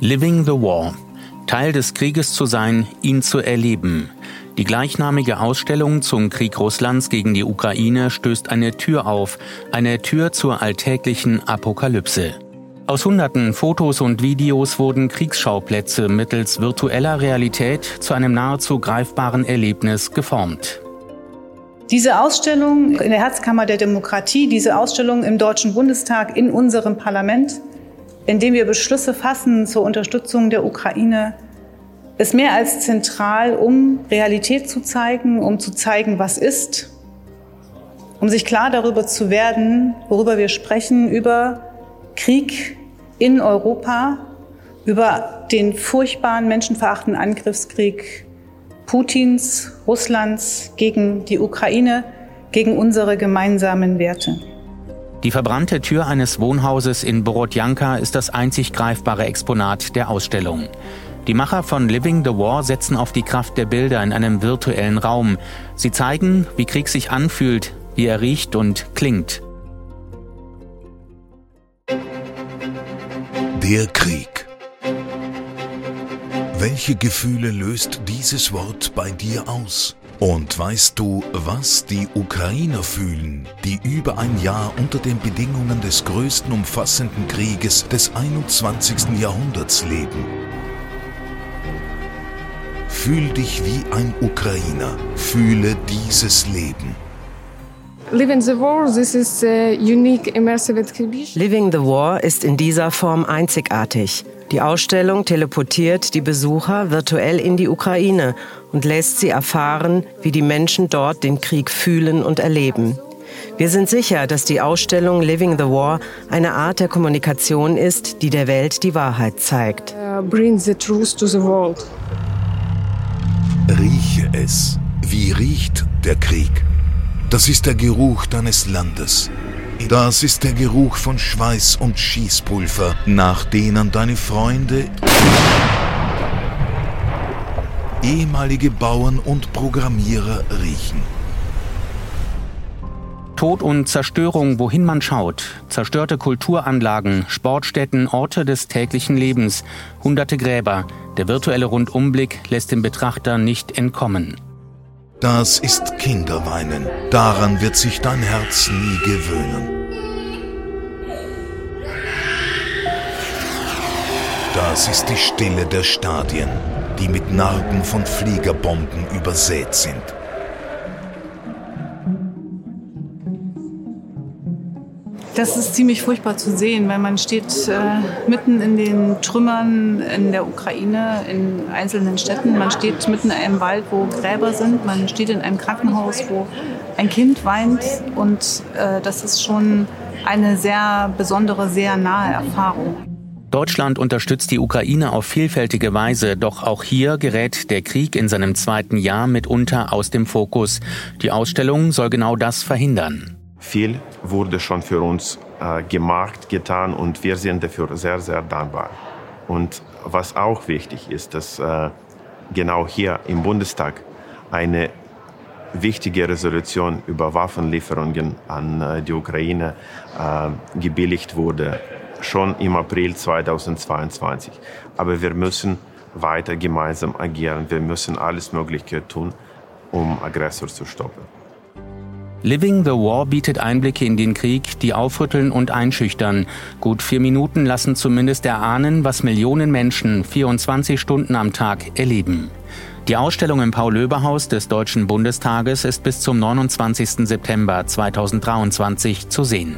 Living the War. Teil des Krieges zu sein, ihn zu erleben. Die gleichnamige Ausstellung zum Krieg Russlands gegen die Ukraine stößt eine Tür auf, eine Tür zur alltäglichen Apokalypse. Aus hunderten Fotos und Videos wurden Kriegsschauplätze mittels virtueller Realität zu einem nahezu greifbaren Erlebnis geformt. Diese Ausstellung in der Herzkammer der Demokratie, diese Ausstellung im Deutschen Bundestag in unserem Parlament, indem wir Beschlüsse fassen zur Unterstützung der Ukraine, ist mehr als zentral, um Realität zu zeigen, um zu zeigen, was ist, um sich klar darüber zu werden, worüber wir sprechen, über Krieg in Europa, über den furchtbaren menschenverachtenden Angriffskrieg Putins, Russlands gegen die Ukraine, gegen unsere gemeinsamen Werte. Die verbrannte Tür eines Wohnhauses in Borodjanka ist das einzig greifbare Exponat der Ausstellung. Die Macher von Living the War setzen auf die Kraft der Bilder in einem virtuellen Raum. Sie zeigen, wie Krieg sich anfühlt, wie er riecht und klingt. Der Krieg. Welche Gefühle löst dieses Wort bei dir aus? Und weißt du, was die Ukrainer fühlen, die über ein Jahr unter den Bedingungen des größten umfassenden Krieges des 21. Jahrhunderts leben? Fühl dich wie ein Ukrainer, fühle dieses Leben. Living the War, this is a unique immersive exhibition. Living the War ist in dieser Form einzigartig. Die Ausstellung teleportiert die Besucher virtuell in die Ukraine und lässt sie erfahren, wie die Menschen dort den Krieg fühlen und erleben. Wir sind sicher, dass die Ausstellung Living the War eine Art der Kommunikation ist, die der Welt die Wahrheit zeigt. Uh, bring the truth to the world. Rieche es. Wie riecht der Krieg? Das ist der Geruch deines Landes. Das ist der Geruch von Schweiß und Schießpulver, nach denen deine Freunde, ehemalige Bauern und Programmierer riechen. Tod und Zerstörung, wohin man schaut. Zerstörte Kulturanlagen, Sportstätten, Orte des täglichen Lebens, hunderte Gräber. Der virtuelle Rundumblick lässt dem Betrachter nicht entkommen. Das ist Kinderweinen. Daran wird sich dein Herz nie gewöhnen. Das ist die Stille der Stadien, die mit Narben von Fliegerbomben übersät sind. Das ist ziemlich furchtbar zu sehen, weil man steht äh, mitten in den Trümmern in der Ukraine, in einzelnen Städten. Man steht mitten in einem Wald, wo Gräber sind. Man steht in einem Krankenhaus, wo ein Kind weint. Und äh, das ist schon eine sehr besondere, sehr nahe Erfahrung. Deutschland unterstützt die Ukraine auf vielfältige Weise, doch auch hier gerät der Krieg in seinem zweiten Jahr mitunter aus dem Fokus. Die Ausstellung soll genau das verhindern. Viel wurde schon für uns äh, gemacht, getan und wir sind dafür sehr, sehr dankbar. Und was auch wichtig ist, dass äh, genau hier im Bundestag eine wichtige Resolution über Waffenlieferungen an äh, die Ukraine äh, gebilligt wurde, schon im April 2022. Aber wir müssen weiter gemeinsam agieren. Wir müssen alles Mögliche tun, um Aggressor zu stoppen. Living the War bietet Einblicke in den Krieg, die aufrütteln und einschüchtern. Gut vier Minuten lassen zumindest erahnen, was Millionen Menschen 24 Stunden am Tag erleben. Die Ausstellung im Paul-Löbe-Haus des Deutschen Bundestages ist bis zum 29. September 2023 zu sehen.